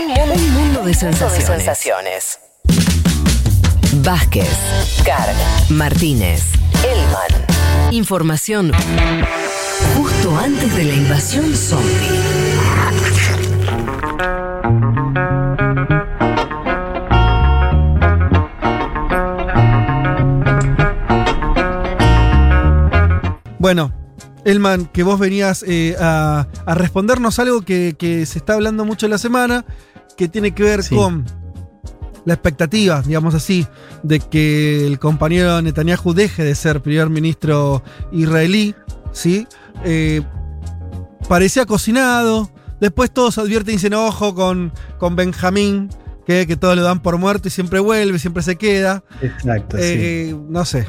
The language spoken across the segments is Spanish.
Un mundo de sensaciones. Vázquez, Carg, Martínez, Elman. Información justo antes de la invasión zombie. Bueno, Elman, que vos venías eh, a, a respondernos algo que, que se está hablando mucho en la semana, que tiene que ver Sí. con la expectativa, digamos así, de que el compañero Netanyahu deje de ser primer ministro israelí, ¿sí? Eh, parecía cocinado, después todos advierten y dicen, ojo con, con Benjamín, que, que todos lo dan por muerto y siempre vuelve, siempre se queda. Exacto, sí. Eh, No sé.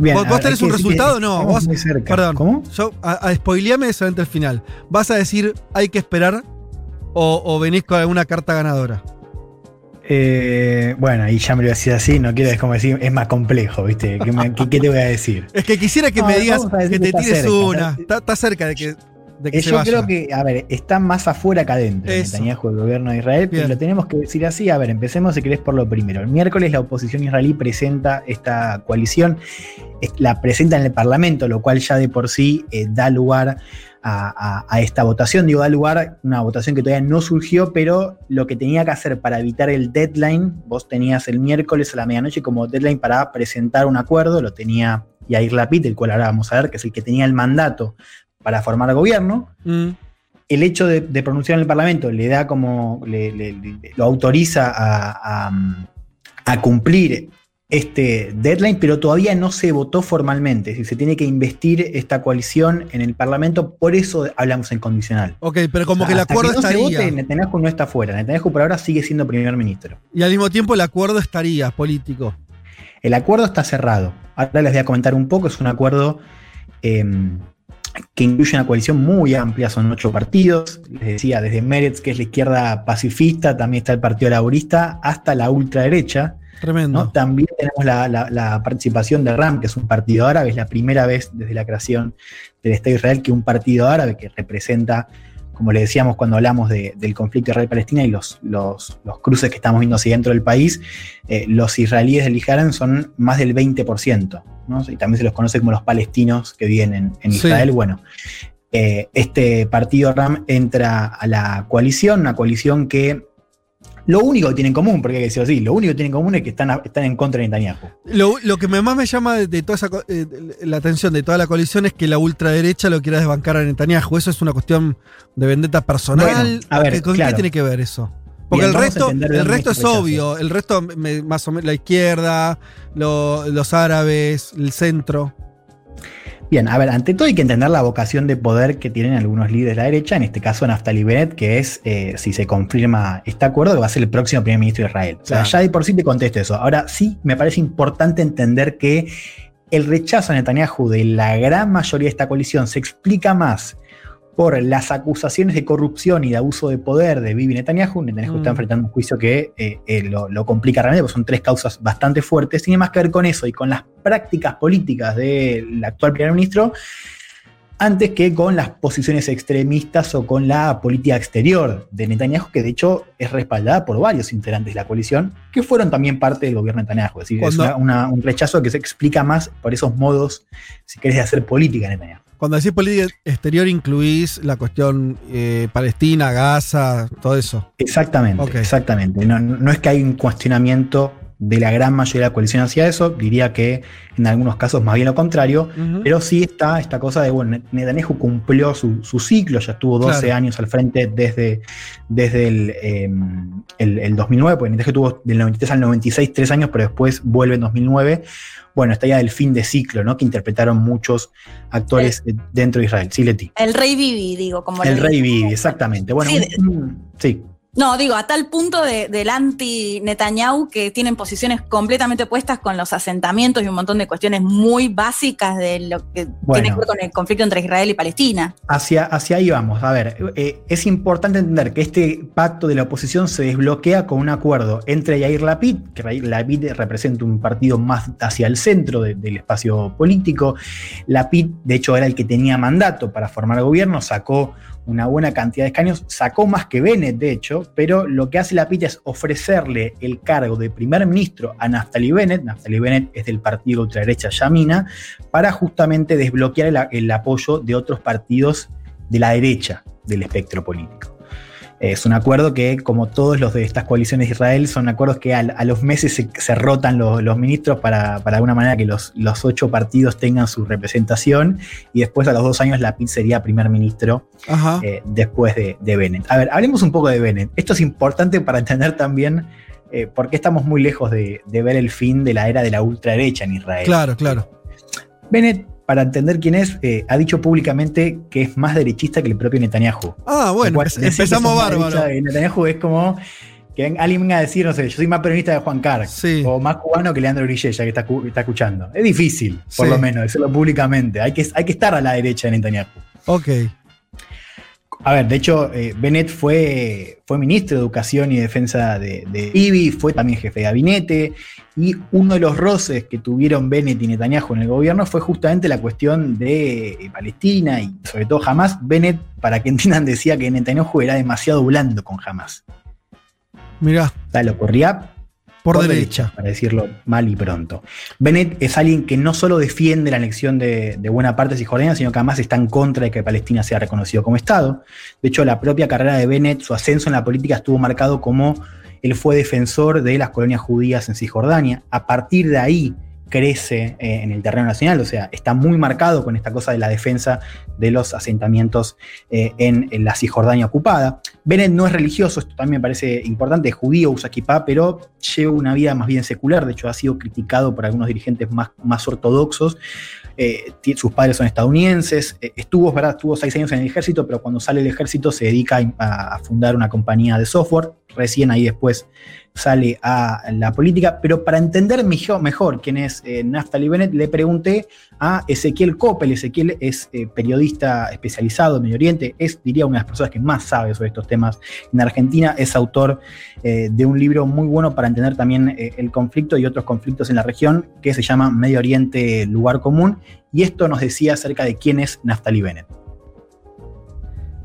Bien, ¿Vos, ver, tenés un resultado o no? Vos, muy cerca. perdón. ¿Cómo? Yo, a, a spoileame solamente el final. ¿Vas a decir hay que esperar o, o venís con alguna carta ganadora? Eh, bueno, y ya me lo decís así, no quiero decir, es más complejo, ¿viste? ¿Qué, me- qué- qué te voy a decir? Es que quisiera que No, me digas que que te tires cerca, una. está cerca de que, de que Eh, se yo vaya. creo que, a ver, está más afuera que adentro. Netanyahu, el gobierno de Israel, Bien. pero lo tenemos que decir así. A ver, empecemos si querés por lo primero. El miércoles la oposición israelí presenta esta coalición, la presenta en el Parlamento, lo cual ya de por sí eh, da lugar a, esta votación. Digo, da lugar a una votación que todavía no surgió, pero lo que tenía que hacer para evitar el deadline, vos tenías el miércoles a la medianoche como deadline para presentar un acuerdo, lo tenía Yair Lapid, el cual ahora vamos a ver, que es el que tenía el mandato para formar gobierno Mm, el hecho de, de pronunciar en el Parlamento le da como, le- le- le- lo autoriza a, a- a cumplir este deadline, pero todavía no se votó formalmente. Es decir, se tiene que investir esta coalición en el Parlamento, por eso hablamos en condicional. ok, pero como que el Hasta acuerdo no se estaría. vote, Netanyahu no está fuera. Netanyahu por ahora sigue siendo primer ministro. Y al mismo tiempo el acuerdo estaría político. El acuerdo está cerrado. Ahora les voy a comentar un poco. Es un acuerdo eh, que incluye una coalición muy amplia, son ocho partidos. Les decía, desde Meretz, que es la izquierda pacifista, también está el Partido Laborista, hasta la ultraderecha. Tremendo. ¿no? También tenemos la, la- la participación de RAM, que es un partido árabe, es la primera vez desde la creación del Estado de Israel que un partido árabe que representa, como le decíamos cuando hablamos de- del conflicto Israel-Palestina y los, los- los cruces que estamos viendo hacia dentro del país, eh, los israelíes del Ijarán son más del 20%, ¿no? y también se los conoce como los palestinos que viven en, Sí. Israel. Bueno, eh, este partido RAM entra a la coalición, una coalición que lo único que tiene en común, porque hay que decirlo así, lo único que tiene en común es que están, a- están en contra de Netanyahu. Lo, lo que más me llama de, de toda esa eh, la atención de toda la coalición es que la ultraderecha lo quiera desbancar a Netanyahu. Eso es una cuestión de vendetta personal. Bueno, a ver, ¿Qué- ¿Con claro. qué tiene que ver eso? Porque Bien, el resto, el resto es obvio. El resto, me- más o menos, la izquierda, lo- los árabes, el centro. Bien, a ver, ante todo hay que entender la vocación de poder que tienen algunos líderes de la derecha, en este caso Naftali Bennett, que es, eh, si se confirma este acuerdo, que va a ser el próximo primer ministro de Israel. O sea, Claro. ya de por sí te contesto eso. Ahora sí me parece importante entender que el rechazo a Netanyahu de la gran mayoría de esta coalición se explica más por las acusaciones de corrupción y de abuso de poder de Bibi Netanyahu. Netanyahu Mm. está enfrentando un juicio que eh, eh, lo, lo complica realmente, porque son tres causas bastante fuertes. Tiene más que ver con eso y con las prácticas políticas del actual primer ministro, antes que con las posiciones extremistas o con la política exterior de Netanyahu, que de hecho es respaldada por varios integrantes de la coalición, que fueron también parte del gobierno de Netanyahu. Es decir, es Cuando- una- una- un rechazo que se explica más por esos modos, si querés, de hacer política en Netanyahu. Cuando decís política exterior incluís la cuestión eh, Palestina, Gaza, todo eso. Exactamente, exactamente. No, no es que hay un cuestionamiento de la gran mayoría de la coalición hacia eso, diría que en algunos casos más bien lo contrario, pero sí está esta cosa de, bueno, Netanyahu cumplió su, su ciclo, ya estuvo 12 Claro. años al frente desde, desde el, eh, el, el 2009, porque Netanyahu tuvo del 93 al 96 tres años, pero después vuelve en 2009. Bueno, está ya del fin de ciclo, ¿no? Que interpretaron muchos actores dentro de Israel. Sí, Leti. El rey Vivi, digo, como El rey. Vivi, exactamente. Bueno, Sí, un- sí. No, digo, a tal punto de- del anti-Netanyahu que tienen posiciones completamente opuestas con los asentamientos y un montón de cuestiones muy básicas de lo que Bueno. tiene que ver con el conflicto entre Israel y Palestina. Hacia, hacia ahí vamos. A ver, eh, es importante entender que este pacto de la oposición se desbloquea con un acuerdo entre Yair Lapid, que Yair Lapid representa un partido más hacia el centro de- del espacio político. Lapid, de hecho, era el que tenía mandato para formar gobierno, sacó una buena cantidad de escaños, sacó más que Bennett, de hecho, pero lo que hace la PITA es ofrecerle el cargo de primer ministro a Naftali Bennett, Naftali Bennett es del partido ultraderecha Yamina, para justamente desbloquear el, el apoyo de otros partidos de la derecha del espectro político. Es un acuerdo que, como todos los de estas coaliciones de Israel, son acuerdos que a, los meses se, rotan los, ministros para, de alguna manera que los, los, ocho partidos tengan su representación y después a los dos años la PIT sería primer ministro eh, después de, Bennett. A ver, hablemos un poco de Bennett. Esto es importante para entender también eh, por qué estamos muy lejos de, de ver el fin de la era de la ultraderecha en Israel. Claro, claro. Bennett para entender quién es, eh, ha dicho públicamente que es más derechista que el propio Netanyahu. Ah, bueno, empezamos bárbaro. Netanyahu es como que alguien venga a decir, no sé, yo soy más peronista de Juan Carr, o más cubano que Leandro Grillella, que está, está escuchando. Es difícil, por lo menos, decirlo públicamente. Hay que, hay que estar a la derecha de Netanyahu. Ok. A ver, de hecho, eh, Bennett fue, fue ministro de Educación y Defensa de, de IBI, fue también jefe de gabinete, y uno de los roces que tuvieron Bennett y Netanyahu en el gobierno fue justamente la cuestión de eh, Palestina y sobre todo Hamas. Bennett, para que entiendan, decía que Netanyahu era demasiado blando con Hamas. Mirá. Tal, ocurría por, derecha. para decirlo mal y pronto. Bennett es alguien que no solo defiende la anexión de, buena parte de Cisjordania, sino que además está en contra de que Palestina sea reconocido como Estado. De hecho, la propia carrera de Bennett, su ascenso en la política estuvo marcado como él fue defensor de las colonias judías en Cisjordania. A partir de ahí, crece eh, en el terreno nacional, o sea, está muy marcado con esta cosa de la defensa de los asentamientos eh, en, la Cisjordania ocupada. Bennett no es religioso, esto también me parece importante, es judío, usa kippah, pero lleva una vida más bien secular, de hecho ha sido criticado por algunos dirigentes más, más ortodoxos. Eh, sus padres son estadounidenses, estuvo, ¿verdad? estuvo seis años en el ejército, pero cuando sale del ejército se dedica a, fundar una compañía de software, recién ahí después sale a la política, pero para entender mejor, quién es eh, Naftali Bennett, le pregunté a Ezequiel Coppel. Ezequiel es eh, especializado en Medio Oriente, es, diría, una de las personas que más sabe sobre estos temas en Argentina, es autor eh, de un libro muy bueno para entender también el conflicto y otros conflictos en la región, que se llama Medio Oriente, Lugar Común, y esto nos decía acerca de quién es Naftali Bennett.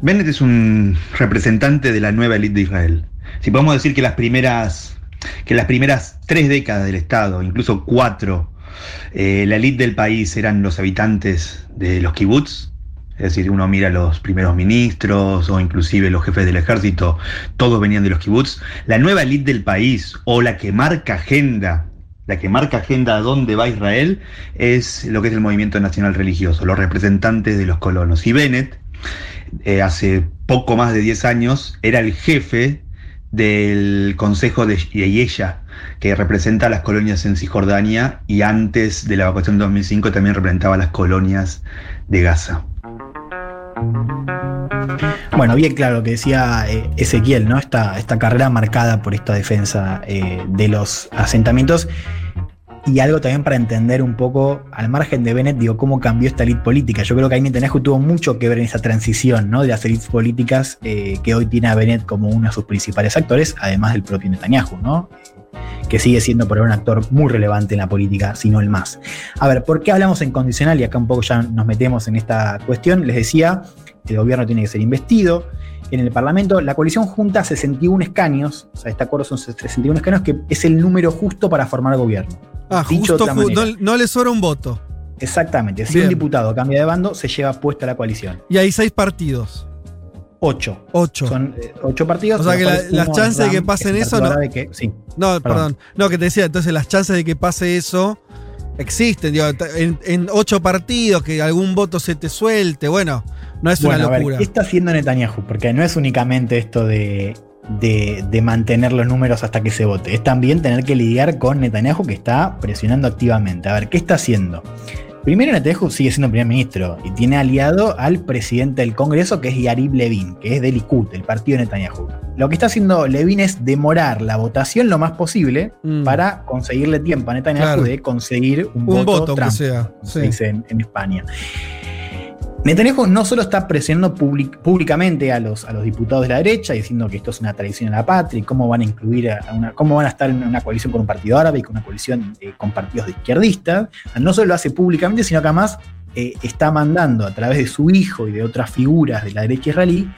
Bennett es un representante de la nueva élite de Israel si podemos decir que las primeras, que las primeras tres décadas del Estado, incluso cuatro, eh, la élite del país eran los habitantes de los kibbutz, es decir, uno mira los primeros ministros o inclusive los jefes del ejército, todos venían de los kibbutz. La nueva élite del país o la que marca agenda, la que marca agenda a dónde va Israel, es lo que es el movimiento nacional religioso, los representantes de los colonos. Y Bennett, eh, hace poco más de 10 años, era el jefe del Consejo de ella que representa a las colonias en Cisjordania y antes de la evacuación de 2005 también representaba las colonias de Gaza. Bueno, bien claro lo que decía eh, Ezequiel, ¿no? Esta, esta carrera marcada por esta defensa eh, de los asentamientos y algo también para entender un poco, al margen de Bennett, digo, cómo cambió esta élite política. Yo creo que ahí Netanyahu tuvo mucho que ver en esa transición ¿no? de las élites políticas eh, que hoy tiene a Bennett como uno de sus principales actores, además del propio Netanyahu, ¿no? Que sigue siendo por ahora un actor muy relevante en la política, si no el más. A ver, ¿por qué hablamos en condicional? Y acá un poco ya nos metemos en esta cuestión. Les decía, el gobierno tiene que ser investido, en el Parlamento, la coalición junta 61 escaños, o sea, este acuerdo son 61 escaños, que es el número justo para formar gobierno. Ah, justo, no, le sobra un voto. Exactamente, si un diputado cambia de bando, se lleva puesta la coalición. Y hay seis partidos. Ocho. Ocho. Son eh, ocho partidos. O sea que las chances de que pasen eso no. sí, no, perdón. No, que te decía, entonces las chances de que pase eso existen. Digo, en, ocho partidos, que algún voto se te suelte, bueno, no es una locura. ¿Qué está haciendo Netanyahu? Porque no es únicamente esto de de, mantener los números hasta que se vote. Es también tener que lidiar con Netanyahu que está presionando activamente. A ver, ¿qué está haciendo? Primero Netanyahu sigue siendo primer ministro y tiene aliado al presidente del Congreso que es Yarib Levin, que es del Likud, el partido de Netanyahu. Lo que está haciendo Levin es demorar la votación lo más posible mm. para conseguirle tiempo a Netanyahu de conseguir un, voto, Trump, sea. dice en España. Netanyahu no solo está presionando públicamente a los, a los diputados de la derecha, diciendo que esto es una traición a la patria y cómo van a incluir a cómo van a estar en una coalición con un partido árabe y con una coalición eh, con partidos de izquierdistas. No solo lo hace públicamente, sino que además eh, está mandando a través de su hijo y de otras figuras de la derecha israelí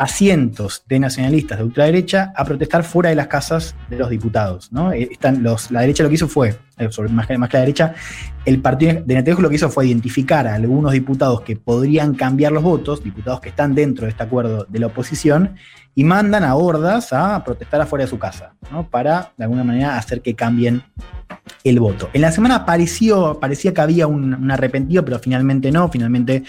a cientos de nacionalistas de ultraderecha a protestar fuera de las casas de los diputados. ¿no? Eh, están los, la derecha lo que hizo fue, eh, más, que, más que la derecha, el partido de Netanyahu lo que hizo fue identificar a algunos diputados que podrían cambiar los votos, diputados que están dentro de este acuerdo de la oposición, y mandan a hordas a protestar afuera de su casa, ¿no? para de alguna manera hacer que cambien el voto. En la semana pareció, parecía que había un, arrepentido, pero finalmente no. Finalmente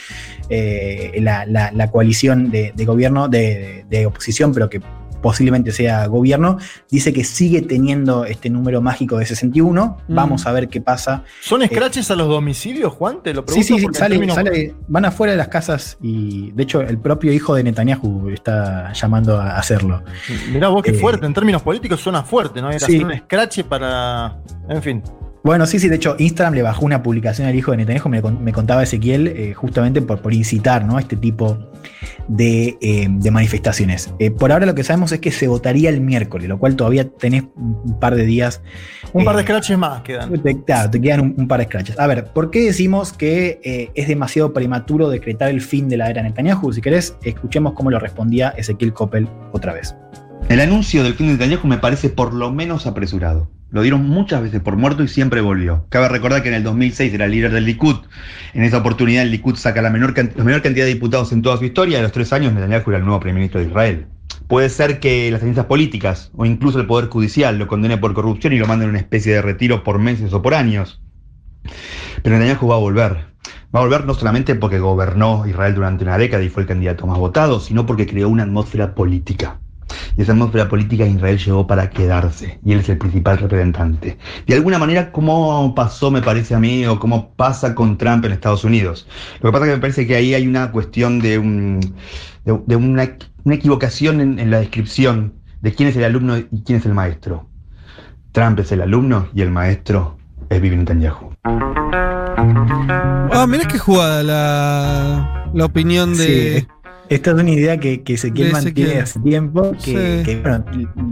eh, la, coalición de, gobierno, de, de, oposición, pero que posiblemente sea gobierno, dice que sigue teniendo este número mágico de 61. Mm. Vamos a ver qué pasa. ¿Son scratches a los domicilios, Juan? Te lo pregunto. Sí, sí, sale, van afuera de las casas y de hecho el propio hijo de Netanyahu está llamando a hacerlo. Mirá vos qué eh, fuerte, en términos políticos suena fuerte, ¿no? Era hacer un scratch para. En fin. Bueno, sí, sí, de hecho, Instagram le bajó una publicación al hijo de Netanyahu, me, contaba Ezequiel, eh, justamente por, por incitar ¿no? a este tipo de, eh, manifestaciones. Eh, por ahora lo que sabemos es que se votaría el miércoles, lo cual todavía tenés un par de días. Un par de scratches más quedan. claro, te quedan un, par de scratches. A ver, ¿por qué decimos que es demasiado prematuro decretar el fin de la era Netanyahu? Si querés, escuchemos cómo lo respondía Ezequiel Coppel otra vez. El anuncio del fin de Netanyahu me parece por lo menos apresurado. Lo dieron muchas veces por muerto y siempre volvió. Cabe recordar que en el 2006 era líder del Likud. En esa oportunidad el Likud saca la menor, cantidad de diputados en toda su historia. A los tres años Netanyahu era el nuevo primer ministro de Israel. Puede ser que las ciencias políticas o incluso el Poder Judicial lo condene por corrupción y lo manden a una especie de retiro por meses o por años. Pero Netanyahu va a volver. Va a volver no solamente porque gobernó Israel durante una década y fue el candidato más votado, sino porque creó una atmósfera política. Y esa atmósfera política de Israel llegó para quedarse, y él es el principal representante. De alguna manera, ¿cómo pasó, me parece a mí, o cómo pasa con Trump en Estados Unidos? Lo que pasa es que me parece que ahí hay una cuestión de, un, de, una, equivocación en, en la descripción de quién es el alumno y quién es el maestro. Trump es el alumno y el maestro es Bibi Netanyahu. Ah, mirá qué jugada la, la opinión de, esta es una idea que, que Ezequiel mantiene hace tiempo, que, bueno,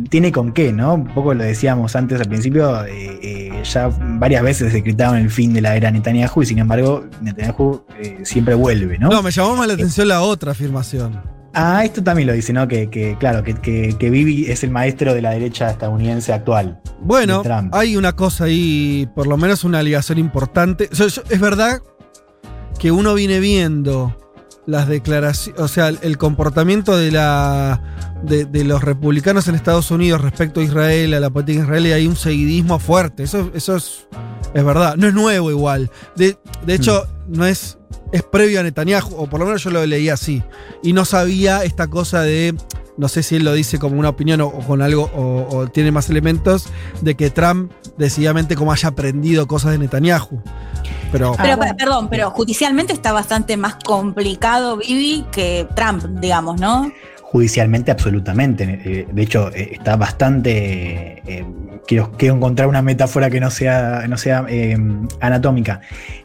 tiene con qué, ¿no? Un poco lo decíamos antes al principio, eh, eh, ya varias veces decretaron el fin de la era Netanyahu y sin embargo Netanyahu eh, siempre vuelve, ¿no? No, me llamó más la atención la otra afirmación. Ah, esto también lo dice, ¿no? Que, claro, que, que, Bibi es el maestro de la derecha estadounidense actual. Bueno, hay una cosa ahí, por lo menos una ligación importante. es verdad que uno viene viendo las declaraciones, o sea, el comportamiento de, la, de, los republicanos en Estados Unidos respecto a Israel, a la política israelí, hay un seguidismo fuerte. Eso, eso es, es verdad. No es nuevo igual. De, hecho, mm. no es, es previo a Netanyahu, o por lo menos yo lo leí así. Y no sabía esta cosa de no sé si él lo dice como una opinión o, con algo, o, tiene más elementos, de que Trump decididamente como haya aprendido cosas de Netanyahu. Pero, pero perdón, pero judicialmente está bastante más complicado Bibi que Trump, digamos, ¿no? Judicialmente, absolutamente. Eh, de hecho, eh, está bastante. Eh, quiero, encontrar una metáfora que no sea, no sea anatómica.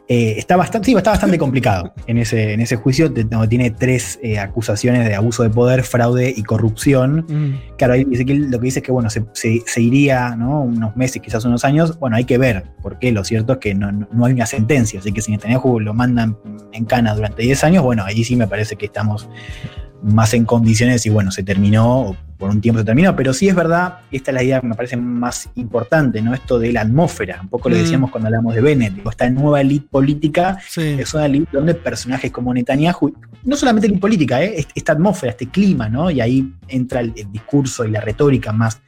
está, bastante, sí, está bastante complicado en ese, en ese juicio. Tiene tres acusaciones de abuso de poder, fraude y corrupción. Mm. Claro, ahí dice que lo que dice es que bueno, se, iría ¿no? unos meses, quizás unos años. Bueno, hay que ver, porque lo cierto es que no, no hay una sentencia. Así que si Netanyahu lo mandan en cana durante 10 años, bueno, ahí sí me parece que estamos más en condiciones y bueno, se terminó, por un tiempo se terminó, pero sí es verdad, esta es la idea que me parece más importante, ¿no? Esto de la atmósfera, un poco lo mm. decíamos cuando hablamos de Bennett, esta nueva elite política es una elite donde personajes como Netanyahu, no solamente elite política, ¿eh? esta atmósfera, este clima, ¿no? Y ahí entra el, discurso y la retórica más,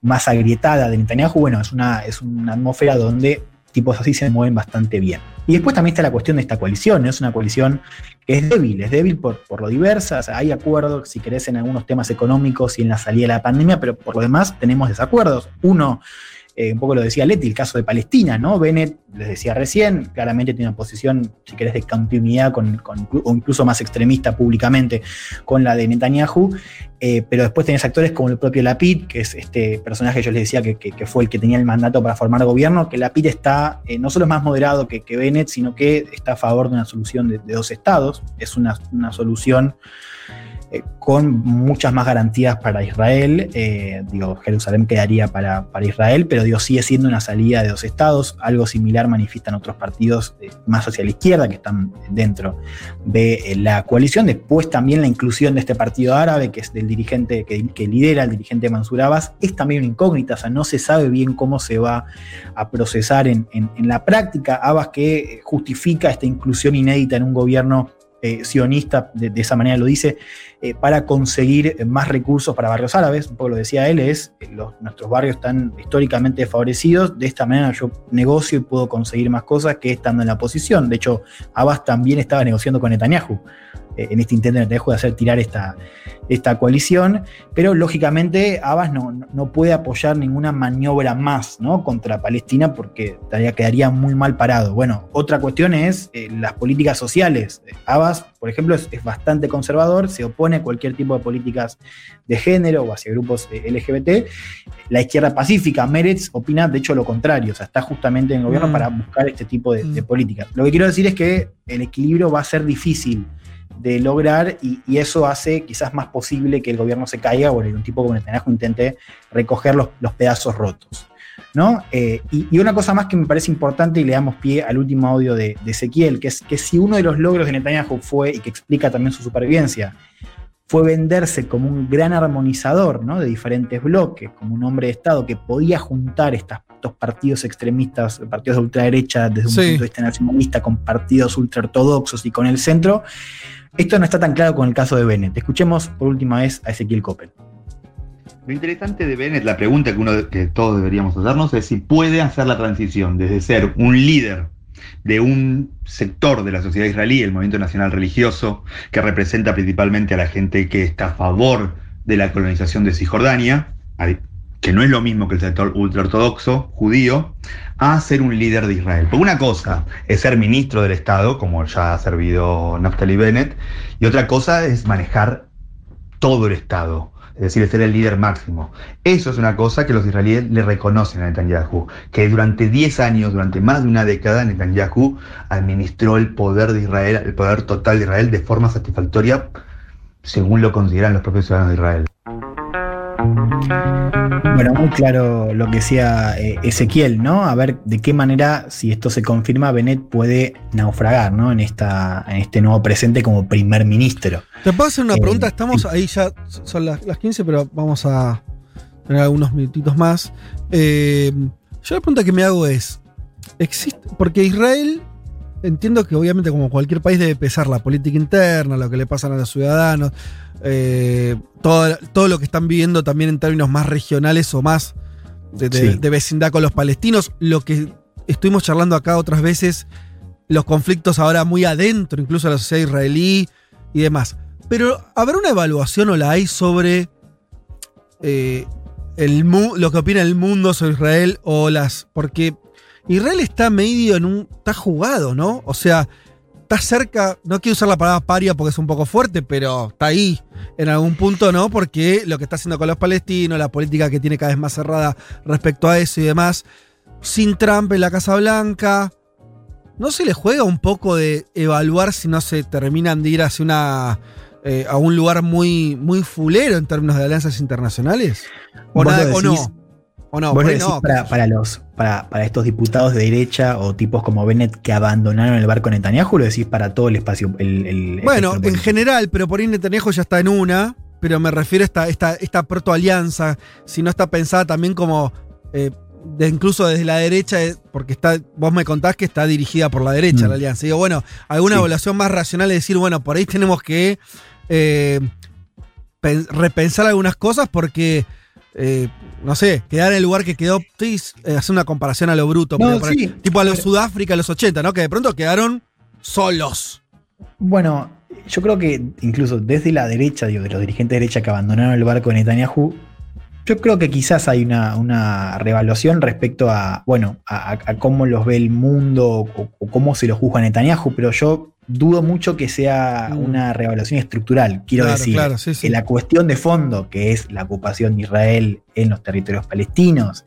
más agrietada de Netanyahu, bueno, es una, es una atmósfera donde tipos así se mueven bastante bien. Y después también está la cuestión de esta coalición, ¿no? es una coalición que es débil, es débil por, por lo diversa, hay acuerdos, si querés, en algunos temas económicos y en la salida de la pandemia, pero por lo demás tenemos desacuerdos. Uno eh, un poco lo decía Leti, el caso de Palestina, ¿no? Bennett, les decía recién, claramente tiene una posición, si querés, de continuidad con, o incluso más extremista públicamente con la de Netanyahu, eh, pero después tenés actores como el propio Lapid, que es este personaje que yo les decía que, fue el que tenía el mandato para formar gobierno, que Lapid está, eh, no solo es más moderado que, Bennett, sino que está a favor de una solución de, dos estados, es una, una solución eh, con muchas más garantías para Israel. Eh, digo, Jerusalén quedaría para, para, Israel, pero digo, sigue siendo una salida de dos estados. Algo similar manifiestan otros partidos eh, más hacia la izquierda que están dentro de la coalición. Después también la inclusión de este partido árabe, que es del dirigente que, lidera el dirigente Mansur Abbas, es también una incógnita, o sea, no se sabe bien cómo se va a procesar en, en, la práctica. Abbas que justifica esta inclusión inédita en un gobierno sionista, de, esa manera lo dice, eh, para conseguir más recursos para barrios árabes. Un poco lo decía él, es eh, los, nuestros barrios están históricamente desfavorecidos, de esta manera yo negocio y puedo conseguir más cosas que estando en la posición. De hecho, Abbas también estaba negociando con Netanyahu en este intento de hacer tirar esta, esta coalición, pero lógicamente Abbas no, no, puede apoyar ninguna maniobra más contra Palestina porque quedaría muy mal parado. Bueno, otra cuestión es eh, las políticas sociales. Abbas, por ejemplo, es, es, bastante conservador, se opone a cualquier tipo de políticas de género o hacia grupos eh, LGBT. La izquierda pacífica, Meretz, opina de hecho lo contrario, o sea, está justamente en el gobierno mm. para buscar este tipo de, de políticas. Lo que quiero decir es que el equilibrio va a ser difícil de lograr y, y, eso hace quizás más posible que el gobierno se caiga o un tipo como Netanyahu intente recoger los, los pedazos rotos. ¿No? Eh, y, y, una cosa más que me parece importante y le damos pie al último audio de, de, Ezequiel, que es que si uno de los logros de Netanyahu fue, y que explica también su supervivencia, fue venderse como un gran armonizador ¿no? de diferentes bloques, como un hombre de Estado que podía juntar estas, estos partidos extremistas, partidos de ultraderecha desde un sí. punto de vista nacionalista, con partidos ultraortodoxos y con el centro, esto no está tan claro con el caso de Bennett. Escuchemos por última vez a Ezequiel Coppel. Lo interesante de Bennett, la pregunta que, todos deberíamos hacernos es si puede hacer la transición desde ser un líder de un sector de la sociedad israelí, el movimiento nacional religioso, que representa principalmente a la gente que está a favor de la colonización de Cisjordania, que no es lo mismo que el sector ultraortodoxo judío, a ser un líder de Israel. Porque una cosa es ser ministro del Estado, como ya ha servido Naftali Bennett, y otra cosa es manejar todo el Estado, es decir, ser el líder máximo. Eso es una cosa que los israelíes le reconocen a Netanyahu, que durante 10 años, durante más de una década, Netanyahu administró el poder de Israel, el poder total de Israel de forma satisfactoria, según lo consideran los propios ciudadanos de Israel. Bueno, muy claro lo que decía eh, Ezequiel, ¿no? A ver de qué manera, si esto se confirma, Bennett puede naufragar, ¿no? En, esta, en este nuevo presente como primer ministro. Te puedo hacer una eh, pregunta, estamos ahí ya, son las, las 15, pero vamos a tener algunos minutitos más. Eh, yo la pregunta que me hago es, ¿existe? Porque Israel entiendo que obviamente como cualquier país debe pesar la política interna, lo que le pasa a los ciudadanos, eh, todo, todo, lo que están viviendo también en términos más regionales o más de, de, sí. de, vecindad con los palestinos, lo que estuvimos charlando acá otras veces, los conflictos ahora muy adentro, incluso la sociedad israelí y demás. Pero ¿habrá una evaluación o la hay sobre eh, el, lo que opina el mundo sobre Israel o las... Porque Israel está medio en un... está jugado, ¿no? O sea, está cerca, no quiero usar la palabra paria porque es un poco fuerte, pero está ahí en algún punto, ¿no? Porque lo que está haciendo con los palestinos, la política que tiene cada vez más cerrada respecto a eso y demás, sin Trump en la Casa Blanca, ¿no se le juega un poco de evaluar si no se terminan de ir hacia una... Eh, a un lugar muy, muy fulero en términos de alianzas internacionales? ¿O, nada, decís, o no? ¿O no? ¿Vos no para, para, los, para, para, estos diputados de derecha o tipos como Bennett que abandonaron el barco Netanyahu? ¿Lo decís para todo el espacio? El, el bueno, en general, pero por ahí Netanyahu ya está en una, pero me refiero a esta, esta, esta protoalianza, si no está pensada también como. Eh, de incluso desde la derecha, eh, porque está, vos me contás que está dirigida por la derecha mm. la alianza. Digo, bueno, alguna sí. evaluación más racional es decir, bueno, por ahí tenemos que eh, repensar algunas cosas porque eh, no sé, quedar en el lugar que quedó, sí, eh, hacer una comparación a lo bruto, no, sí, tipo a los Sudáfrica, a los 80, ¿no? Que de pronto quedaron solos. Bueno, yo creo que incluso desde la derecha, digo, de los dirigentes de derecha que abandonaron el barco de Netanyahu, yo creo que quizás hay una, una revaluación respecto a, bueno, a, a, cómo los ve el mundo o, o, cómo se los juzga Netanyahu, pero yo dudo mucho que sea mm. una revaluación estructural. Quiero claro, decir, claro, sí, sí. que la cuestión de fondo, que es la ocupación de Israel en los territorios palestinos,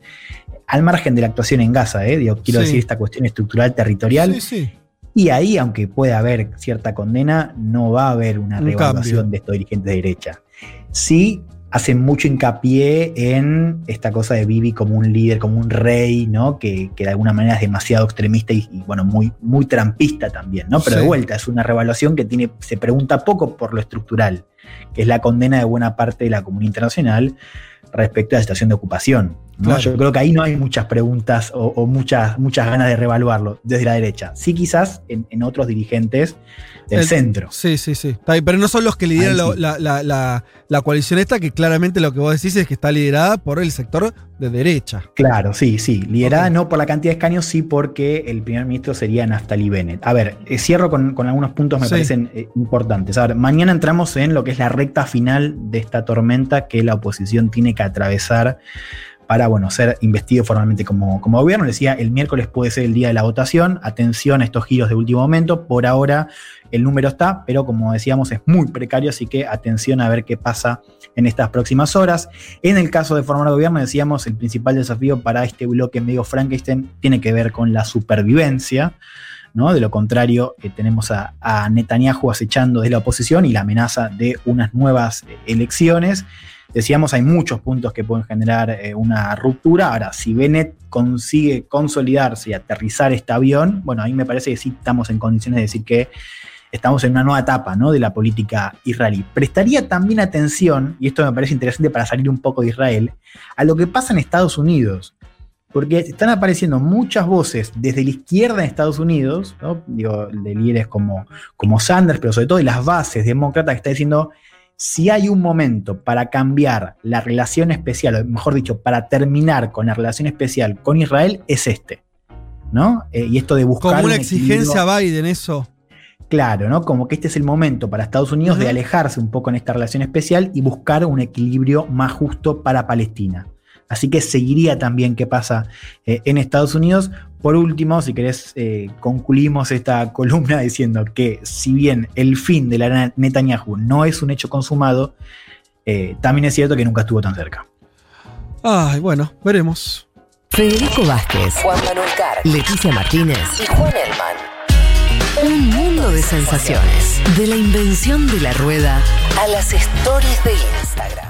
al margen de la actuación en Gaza, ¿eh? Digo, quiero decir esta cuestión estructural territorial, Y ahí, aunque pueda haber cierta condena, no va a haber una Un cambio. de estos dirigentes de derecha. Sí hacen mucho hincapié en esta cosa de Bibi como un líder, como un rey, ¿no? Que, que de alguna manera es demasiado extremista y, y, bueno, muy, muy trampista también, ¿no? Pero Sí. de vuelta, es una revaluación que tiene, se pregunta poco por lo estructural, que es la condena de buena parte de la comunidad internacional respecto a la situación de ocupación. ¿No? Claro. Yo creo que ahí no hay muchas preguntas o, o muchas, muchas ganas de revaluarlo desde la derecha. Sí, quizás en, en otros dirigentes del El- centro. Sí, sí, sí. Pero no son los que lideran sí. la, la- la- la coalición esta, que claramente lo que vos decís es que está liderada por el sector de derecha. Claro, sí, sí. Liderada no por la cantidad de escaños, sí porque el primer ministro sería Naftali Bennett. A ver, eh, cierro con, con algunos puntos que me Sí. parecen eh, importantes. A ver, mañana entramos en lo que es la recta final de esta tormenta que la oposición tiene que atravesar para, bueno, ser investido formalmente como, como gobierno. Decía, el miércoles puede ser el día de la votación. Atención a estos giros de último momento. Por ahora el número está, pero como decíamos, es muy precario, así que atención a ver qué pasa en estas próximas horas. En el caso de formar gobierno, decíamos, el principal desafío para este bloque medio Frankenstein tiene que ver con la supervivencia. ¿no? De lo contrario, eh, tenemos a, a Netanyahu acechando desde la oposición y la amenaza de unas nuevas eh, elecciones. Decíamos, hay muchos puntos que pueden generar eh, una ruptura. Ahora, si Bennett consigue consolidarse y aterrizar este avión, bueno, ahí me parece que sí estamos en condiciones de decir que estamos en una nueva etapa ¿no? de la política israelí. Prestaría también atención, y esto me parece interesante para salir un poco de Israel, a lo que pasa en Estados Unidos. Porque están apareciendo muchas voces desde la izquierda en Estados Unidos. Digo, de líderes como, como Sanders, pero sobre todo de las bases demócratas que está diciendo, si hay un momento para cambiar la relación especial, o mejor dicho, para terminar con la relación especial con Israel, es este. ¿no? Eh, y esto de buscar... Como una un exigencia a Biden, eso. Claro, ¿no? Como que este es el momento para Estados Unidos de alejarse un poco en esta relación especial y buscar un equilibrio más justo para Palestina. Así que seguiría también qué pasa eh, en Estados Unidos. Por último, si querés, eh, concluimos esta columna diciendo que si bien el fin de la Netanyahu no es un hecho consumado, eh, también es cierto que nunca estuvo tan cerca. Ay, bueno, veremos. Federico Vázquez, Juan Manuel Carr Leticia Martínez. y Juan Elman. Un mundo de sensaciones. De la invención de la rueda A las stories de Instagram.